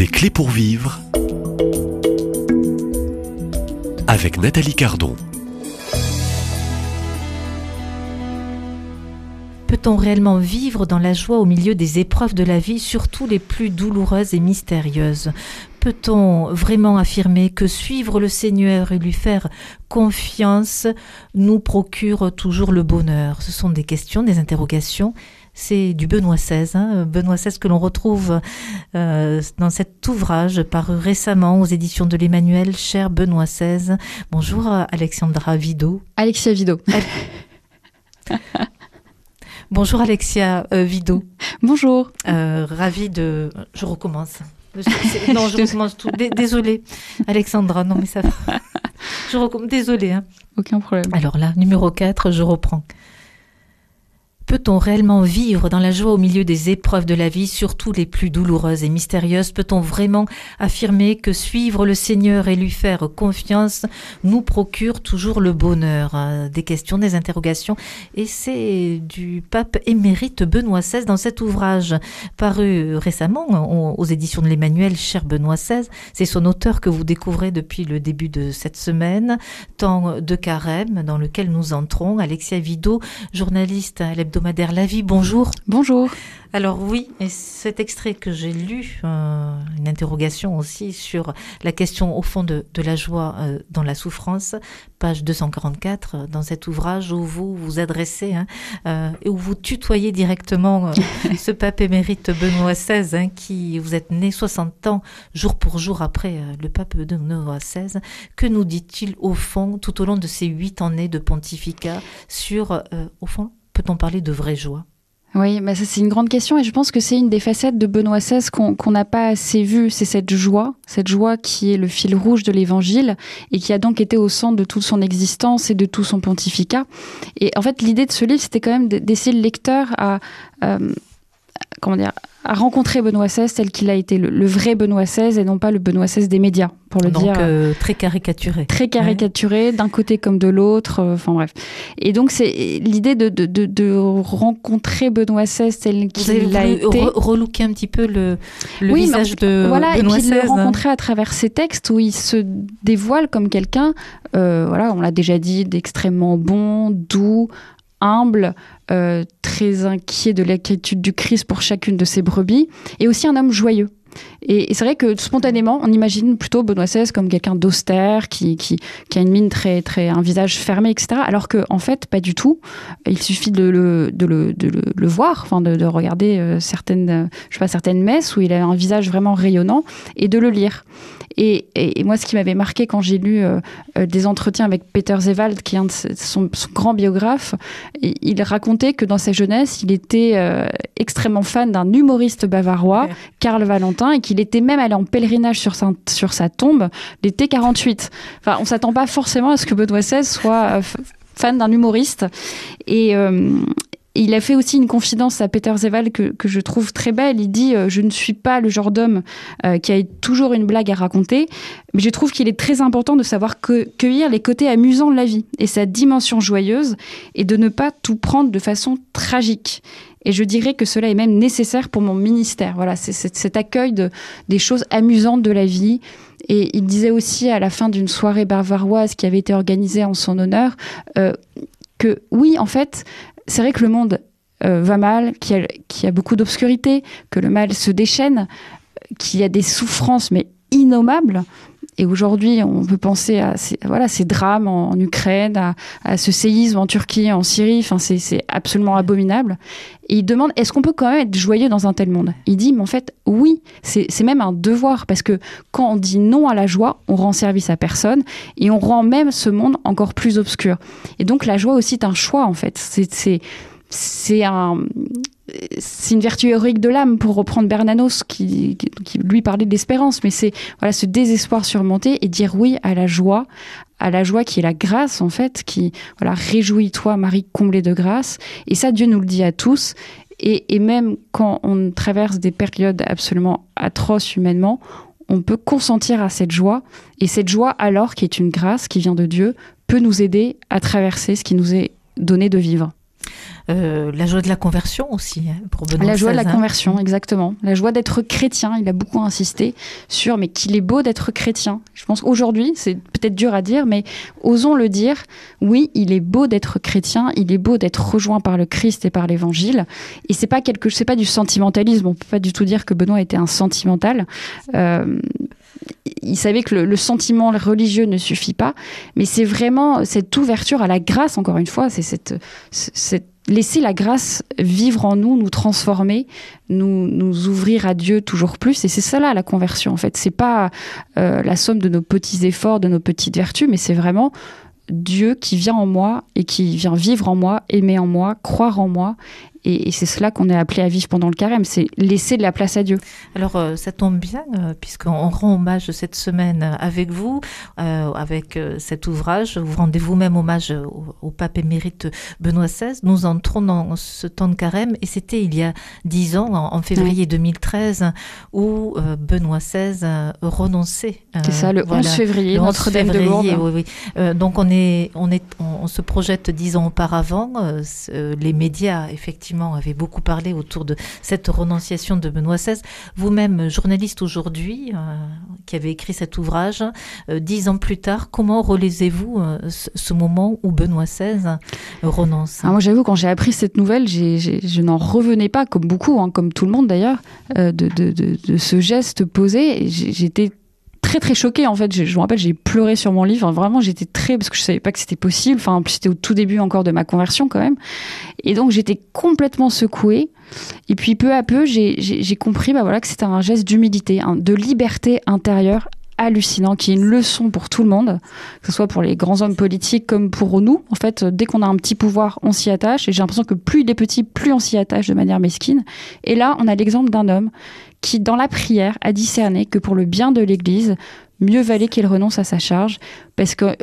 Des clés pour vivre avec Nathalie Cardon. Peut-on réellement vivre dans la joie au milieu des épreuves de la vie, surtout les plus douloureuses et mystérieuses? Peut-on vraiment affirmer que suivre le Seigneur et lui faire confiance nous procure toujours le bonheur? Ce sont des questions, des interrogations c'est du Benoît XVI, hein, Benoît XVI que l'on retrouve euh, dans cet ouvrage paru récemment aux éditions de l'Emmanuel, cher Benoît XVI. Bonjour Alexandra Vido. Alexia Vido. Bonjour Alexia euh, Vido. Bonjour. Euh, ravi de. Je recommence. Non, je recommence tout. Désolée, Alexandra. Non, mais ça va. Je recommence. Désolée. Hein. Aucun problème. Alors là, numéro 4, je reprends. Peut-on réellement vivre dans la joie au milieu des épreuves de la vie, surtout les plus douloureuses et mystérieuses? Peut-on vraiment affirmer que suivre le Seigneur et lui faire confiance nous procure toujours le bonheur? Euh, Des questions, des interrogations. Et c'est du pape émérite Benoît XVI dans cet ouvrage paru récemment aux éditions de l'Emmanuel, cher Benoît XVI. C'est son auteur que vous découvrez depuis le début de cette semaine, Temps de carême, dans lequel nous entrons. Alexia Vido, journaliste à l'hebdomadaire la Vie. Bonjour. Bonjour. Alors oui, et cet extrait que j'ai lu, euh, une interrogation aussi sur la question au fond de, la joie euh, dans la souffrance, page 244 euh, dans cet ouvrage où vous vous adressez hein, et où vous tutoyez directement ce pape émérite Benoît XVI, hein, qui vous êtes né 60 ans jour pour jour après le pape Benoît XVI. Que nous dit-il au fond tout au long de ces huit années de pontificat sur, au fond, peut-on parler de vraie joie? Oui, mais ça c'est une grande question et je pense que c'est une des facettes de Benoît XVI qu'on n'a pas assez vue, c'est cette joie, cette joie qui est le fil rouge de l'Évangile et qui a donc été au centre de toute son existence et de tout son pontificat. Et en fait, l'idée de ce livre, c'était quand même d'essayer le lecteur à, euh, comment dire, à rencontrer Benoît XVI tel qu'il a été le, vrai Benoît XVI et non pas le Benoît XVI des médias, pour le dire. Donc euh, très caricaturé. Très caricaturé, d'un côté comme de l'autre, euh, enfin bref. Et donc c'est l'idée de, de, de, rencontrer Benoît XVI tel qu'il a été. Re relooker un petit peu le, le visage de voilà, Benoît XVI. Et puis le rencontrer à travers ses textes où il se dévoile comme quelqu'un, euh, voilà, on l'a déjà dit, d'extrêmement bon, doux, humble, euh, très inquiet de l'inquiétude du Christ pour chacune de ses brebis, et aussi un homme joyeux. Et, c'est vrai que spontanément, on imagine plutôt Benoît XVI comme quelqu'un d'austère, qui, qui, a une mine très, très, un visage fermé, etc. Alors que en fait, pas du tout. Il suffit de le, de le, de le, voir, enfin de, de regarder euh, certaines, je sais pas, certaines messes où il a un visage vraiment rayonnant et de le lire. Et, et, moi, ce qui m'avait marqué quand j'ai lu euh, euh, des entretiens avec Peter Zewald, qui est un de son, grand biographe, il racontait que dans sa jeunesse, il était extrêmement fan d'un humoriste bavarois, Karl Valentin, et qu'il était même allé en pèlerinage sur sa, sur sa tombe l'été 48. Enfin, on s'attend pas forcément à ce que Benoît XVI soit euh, fan d'un humoriste. Et, euh, il a fait aussi une confidence à Peter Zeval que, que je trouve très belle. Il dit euh, Je ne suis pas le genre d'homme qui a toujours une blague à raconter, mais je trouve qu'il est très important de savoir cueillir les côtés amusants de la vie et sa dimension joyeuse et de ne pas tout prendre de façon tragique. Et je dirais que cela est même nécessaire pour mon ministère. Voilà, c'est cet accueil de, des choses amusantes de la vie. Et il disait aussi à la fin d'une soirée bavaroise qui avait été organisée en son honneur euh, que oui, en fait, c'est vrai que le monde euh, va mal, qu'il y, a beaucoup d'obscurité, que le mal se déchaîne, qu'il y a des souffrances mais innommables, et aujourd'hui, on peut penser à ces, voilà, ces drames en, Ukraine, à, ce séisme en Turquie, en Syrie. Enfin, c'est absolument abominable. Et il demande est-ce qu'on peut quand même être joyeux dans un tel monde? Il dit mais en fait, oui, c'est même un devoir parce que quand on dit non à la joie, on rend service à personne et on rend même ce monde encore plus obscur. Et donc, la joie aussi est un choix en fait. C'est un c'est une vertu héroïque de l'âme, pour reprendre Bernanos, qui, lui parlait de l'espérance, mais c'est voilà ce désespoir surmonté et dire oui à la joie, à la joie qui est la grâce en fait, qui voilà réjouis-toi Marie comblée de grâce. Et ça, Dieu nous le dit à tous. Et, et même quand on traverse des périodes absolument atroces humainement, on peut consentir à cette joie. Et cette joie, alors qui est une grâce qui vient de Dieu, peut nous aider à traverser ce qui nous est donné de vivre. Euh, la joie de la conversion aussi, hein, pour Benoît La joie de la hein. conversion, exactement. La joie d'être chrétien. Il a beaucoup insisté sur, mais qu'il est beau d'être chrétien. Je pense qu'aujourd'hui, c'est peut-être dur à dire, mais osons le dire. Oui, il est beau d'être chrétien. Il est beau d'être rejoint par le Christ et par l'Évangile. Et c'est pas quelque, c'est pas du sentimentalisme. On peut pas du tout dire que Benoît était un sentimental. Euh, il savait que le, le sentiment religieux ne suffit pas, mais c'est vraiment cette ouverture à la grâce, encore une fois, c'est cette, cette laisser la grâce vivre en nous, nous transformer, nous, nous ouvrir à Dieu toujours plus. Et c'est ça là la conversion, en fait. C'est pas euh, la somme de nos petits efforts, de nos petites vertus, mais c'est vraiment Dieu qui vient en moi et qui vient vivre en moi, aimer en moi, croire en moi. Et, et c'est cela qu'on est appelé à vivre pendant le carême, c'est laisser de la place à Dieu. Alors, euh, ça tombe bien, euh, puisqu'on rend hommage cette semaine avec vous, euh, avec euh, cet ouvrage. Vous rendez vous-même hommage au, au pape émérite Benoît XVI. Nous entrons dans ce temps de carême, et c'était il y a dix ans, en, en février 2013, où Benoît XVI renonçait. C'est ça, le voilà. 11 février, Le 11 Notre-Dame de février, Lourdes. oui, oui. Donc on est, on est, on, on se projette dix ans auparavant. les médias, effectivement, avaient beaucoup parlé autour de cette renonciation de Benoît XVI. Vous-même, journaliste aujourd'hui, euh, qui avez écrit cet ouvrage, euh, dix ans plus tard, comment relisez-vous euh, ce, moment où Benoît XVI renonce? Ah, moi, j'avoue, quand j'ai appris cette nouvelle, je n'en revenais pas, comme beaucoup, hein, comme tout le monde d'ailleurs, de, de- ce geste posé. J'étais très très choquée en fait. Je, me rappelle, j'ai pleuré sur mon livre. Vraiment, j'étais très parce que je savais pas que c'était possible. Enfin, en plus, c'était au tout début encore de ma conversion quand même. Et donc, j'étais complètement secouée. Et puis, peu à peu, j'ai- compris, bah voilà, que c'était un geste d'humilité, de liberté intérieure hallucinant, qui est une leçon pour tout le monde, que ce soit pour les grands hommes politiques comme pour nous. En fait, dès qu'on a un petit pouvoir, on s'y attache. Et j'ai l'impression que plus il est petit, plus on s'y attache de manière mesquine. Et là, on a l'exemple d'un homme qui, dans la prière, a discerné que pour le bien de l'Église, mieux valait qu'il renonce à sa charge. Parce que,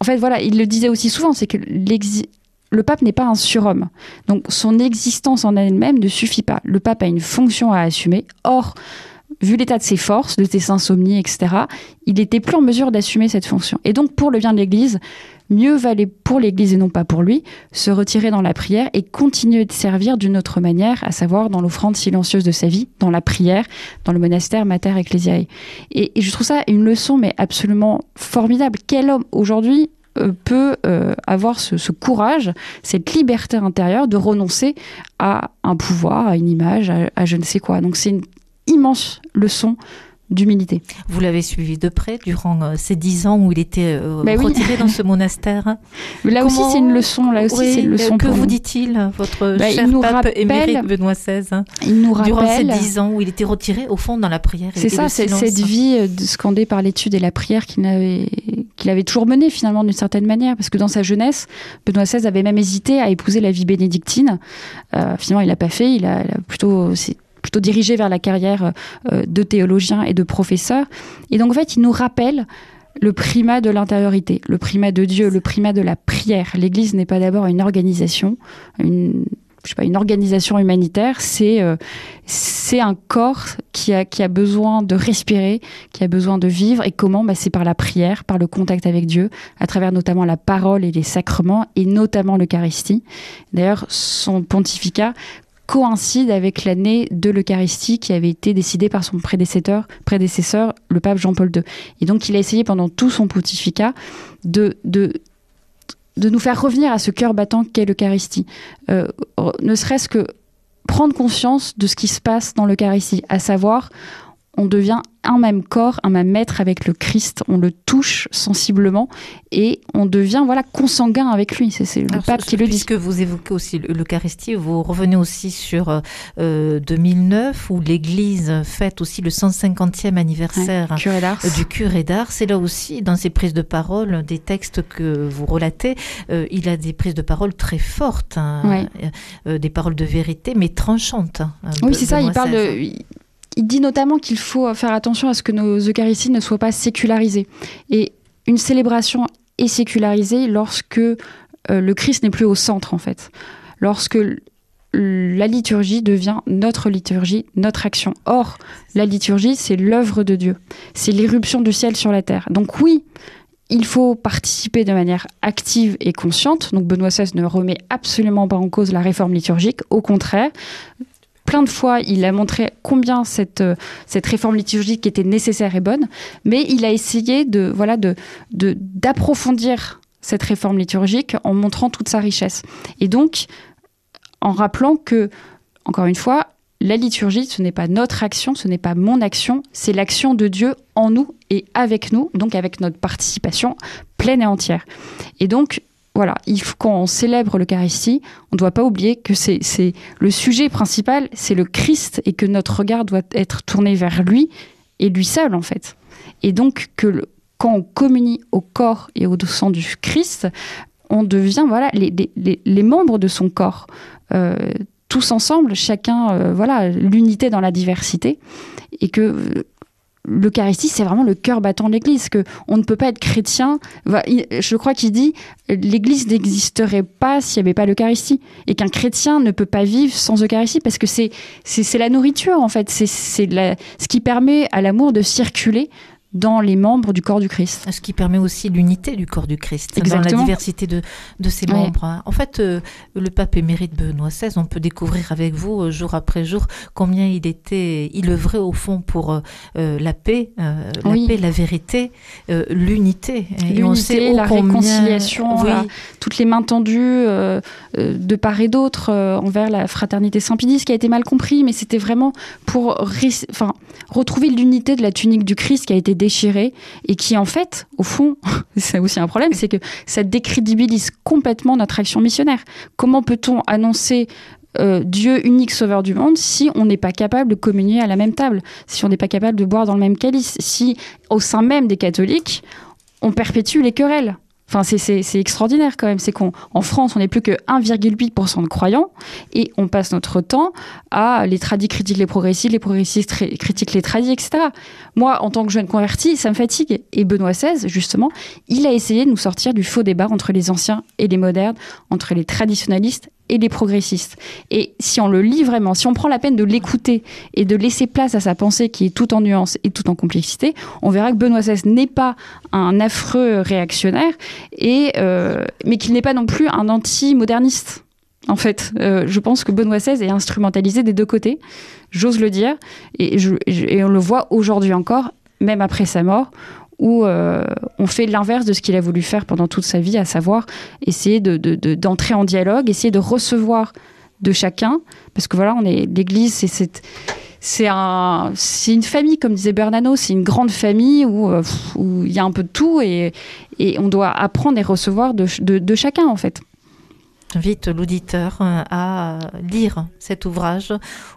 en fait, voilà, il le disait aussi souvent, c'est que le pape n'est pas un surhomme. Donc, son existence en elle-même ne suffit pas. Le pape a une fonction à assumer. Or, vu l'état de ses forces, de ses insomnies, etc., il n'était plus en mesure d'assumer cette fonction. Et donc, pour le bien de l'Église, mieux valait pour l'Église et non pas pour lui se retirer dans la prière et continuer de servir d'une autre manière, à savoir dans l'offrande silencieuse de sa vie, dans la prière, dans le monastère Mater Ecclesiae. Et, je trouve ça une leçon, mais absolument formidable. Quel homme aujourd'hui euh, peut euh, avoir ce, ce courage, cette liberté intérieure de renoncer à un pouvoir, à une image, à, à je ne sais quoi. Donc c'est une immense leçon d'humilité. Vous l'avez suivi de près durant euh, ces dix ans où il était euh, Bah oui. retiré dans ce monastère. Là Comment- aussi c'est une leçon, là aussi Oui, c'est une leçon euh, Que vous dit-il, votre Bah, cher pape rappelle- émérite Benoît XVI hein, Il nous Durant ces rappelle... dix ans où il était retiré au fond dans la prière. C'est ça, c'est cette vie scandée par l'étude et la prière qu'il avait, qu'il avait toujours menée finalement d'une certaine manière. Parce que dans sa jeunesse, Benoît XVI avait même hésité à épouser la vie bénédictine. Euh, finalement, il l'a pas fait. Il a, il a plutôt, plutôt dirigé vers la carrière euh, de théologien et de professeur. Et donc en fait, il nous rappelle le primat de l'intériorité, le primat de Dieu, le primat de la prière. L'Église n'est pas d'abord une organisation, une je sais pas, une organisation humanitaire, c'est euh, c'est un corps qui a, qui a besoin de respirer, qui a besoin de vivre. Et comment? Bah, C'est par la prière, par le contact avec Dieu, à travers notamment la parole et les sacrements, et notamment l'Eucharistie. D'ailleurs, son pontificat coïncide avec l'année de l'Eucharistie qui avait été décidée par son prédécesseur, le pape Jean-Paul II. Et donc, il a essayé pendant tout son pontificat de nous faire revenir à ce cœur battant qu'est l'Eucharistie. Euh, ne serait-ce que prendre conscience de ce qui se passe dans l'Eucharistie, à savoir, on devient un même corps, un même être avec le Christ, on le touche sensiblement et on devient voilà consanguin avec lui. C'est le Alors, pape ce- qui le dit. Puisque vous évoquez aussi le- l'Eucharistie, vous revenez aussi sur euh, 2009 où l'Église fête aussi le 150e anniversaire Curé euh, du curé d'Ars. C'est là aussi, dans ses prises de parole, des textes que vous relatez, euh, il a des prises de parole très fortes, hein, Ouais. euh, des paroles de vérité, mais tranchantes. hein, Oui, c'est ça. Il parle de. Il- dit notamment qu'il faut faire attention à ce que nos Eucharisties ne soient pas sécularisées. Et une célébration est sécularisée lorsque euh, le Christ n'est plus au centre, en fait. Lorsque la liturgie devient notre liturgie, notre action. Or, la liturgie, c'est l'œuvre de Dieu. C'est l'éruption du ciel sur la terre. Donc oui, il faut participer de manière active et consciente. Donc Benoît XVI ne remet absolument pas en cause la réforme liturgique, au contraire. Plein de fois, il a montré combien cette, euh, cette réforme liturgique était nécessaire et bonne, mais il a essayé de voilà de d'approfondir cette réforme liturgique en montrant toute sa richesse. Et donc, en rappelant que, encore une fois, la liturgie, ce n'est pas notre action, ce n'est pas mon action, c'est l'action de Dieu en nous et avec nous, donc avec notre participation pleine et entière. Et donc, voilà, quand on célèbre l'Eucharistie, on ne doit pas oublier que c'est le sujet principal, c'est le Christ et que notre regard doit être tourné vers lui et lui seul en fait. Et donc que quand on communie au corps et au sang du Christ, on devient voilà les, membres de son corps. Euh, tous ensemble, chacun, euh, voilà, l'unité dans la diversité, et que l'Eucharistie, c'est vraiment le cœur battant de l'Église, que on ne peut pas être chrétien. Je crois qu'il dit l'Église n'existerait pas s'il n'y avait pas l'Eucharistie, et qu'un chrétien ne peut pas vivre sans Eucharistie, parce que c'est c'est la nourriture en fait, c'est ce qui permet à l'amour de circuler dans les membres du corps du Christ. Ce qui permet aussi l'unité du corps du Christ, Exactement. dans la diversité de, de ses membres. Hein. En fait, euh, le pape émérite Benoît XVI, on peut découvrir avec vous, euh, jour après jour, combien il était, il œuvrait au fond pour euh, la paix, la paix, la vérité, l'unité. L'unité, la réconciliation, toutes les mains tendues de part et d'autre envers la fraternité Saint-Pédis, qui a été mal compris, mais c'était vraiment pour enfin, retrouver l'unité de la tunique du Christ qui a été déchiré et qui en fait, au fond, c'est aussi un problème, c'est que ça décrédibilise complètement notre action missionnaire. Comment peut-on annoncer euh, Dieu unique sauveur du monde si on n'est pas capable de communier à la même table, si on n'est pas capable de boire dans le même calice, si au sein même des catholiques, on perpétue les querelles? Enfin, c'est extraordinaire quand même. C'est qu'en France, on n'est plus que 1,8% de croyants et on passe notre temps à les tradis critiquent les progressistes, les progressistes critiquent les tradis, etc. Moi, en tant que jeune converti, ça me fatigue. Et Benoît XVI, justement, il a essayé de nous sortir du faux débat entre les anciens et les modernes, entre les traditionnalistes et les progressistes. Et si on le lit vraiment, si on prend la peine de l'écouter et de laisser place à sa pensée qui est tout en nuance et tout en complexité, on verra que Benoît XVI n'est pas un affreux réactionnaire, et, euh, mais qu'il n'est pas non plus un anti-moderniste. En fait, euh, je pense que Benoît XVI est instrumentalisé des deux côtés, j'ose le dire, et on le voit aujourd'hui encore, même après sa mort, où euh, on fait l'inverse de ce qu'il a voulu faire pendant toute sa vie, à savoir essayer d'entrer en dialogue, essayer de recevoir de chacun, parce que voilà, on est l'Église, c'est c'est un, une famille, comme disait Bernano, c'est une grande famille où euh, il y a un peu de tout et, on doit apprendre et recevoir de chacun en fait. J'invite l'auditeur euh, à lire cet ouvrage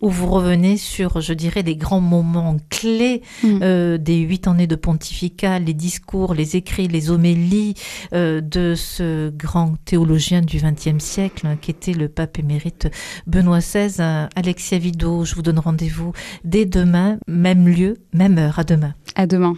où vous revenez sur, je dirais, les grands moments clés mm. euh, des huit années de pontificat, les discours, les écrits, les homélies euh, de ce grand théologien du XXe siècle qui était le pape émérite Benoît XVI. Alexia Vido, je vous donne rendez-vous dès demain, même lieu, même heure. À demain. À demain.